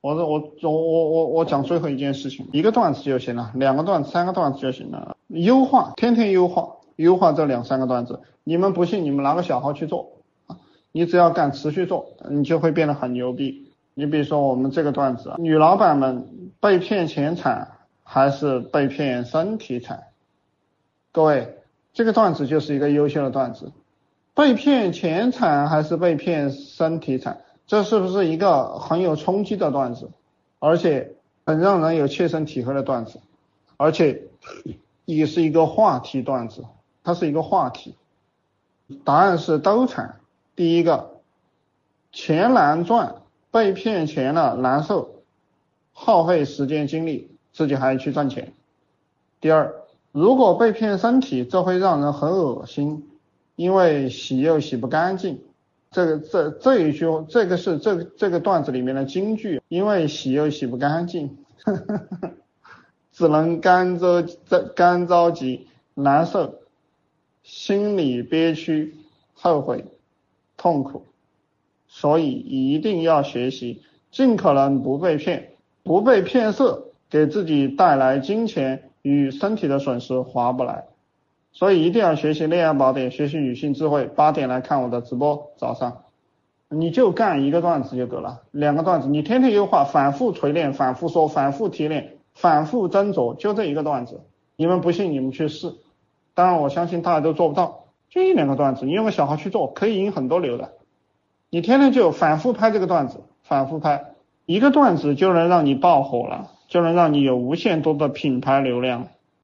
我我我我我我讲最后一件事情，一个段子就行了，两个段子、三个段子就行了。优化，天天优化，优化这两三个段子。你们不信，你们拿个小号去做，你只要敢持续做，你就会变得很牛逼。你比如说我们这个段子，女老板们被骗钱惨还是被骗身体惨？各位，这个段子就是一个优秀的段子。被骗钱惨还是被骗身体惨？这是不是一个很有冲击的段子，而且很让人有切身体会的段子，而且也是一个话题段子，它是一个话题。答案是都惨。第一个，钱难赚，被骗钱了难受，耗费时间精力，自己还要去赚钱。第二，如果被骗身体，这会让人很恶心，因为洗又洗不干净。这个这这一句，这个是这这个段子里面的金句，因为洗又洗不干净，只能干着干着急，难受，心里憋屈，后悔，痛苦，所以一定要学习，尽可能不被骗，不被骗色，给自己带来金钱与身体的损失划不来。所以一定要学习恋爱宝典，学习女性智慧。八点来看我的直播，早上你就干一个段子就得了，两个段子你天天优化，反复锤炼，反复说，反复提炼，反复斟酌，就这一个段子。你们不信，你们去试。当然我相信大家都做不到，就一两个段子，你用个小号去做，可以赢很多流的。你天天就反复拍这个段子，反复拍一个段子就能让你爆火了，就能让你有无限多的品牌流量。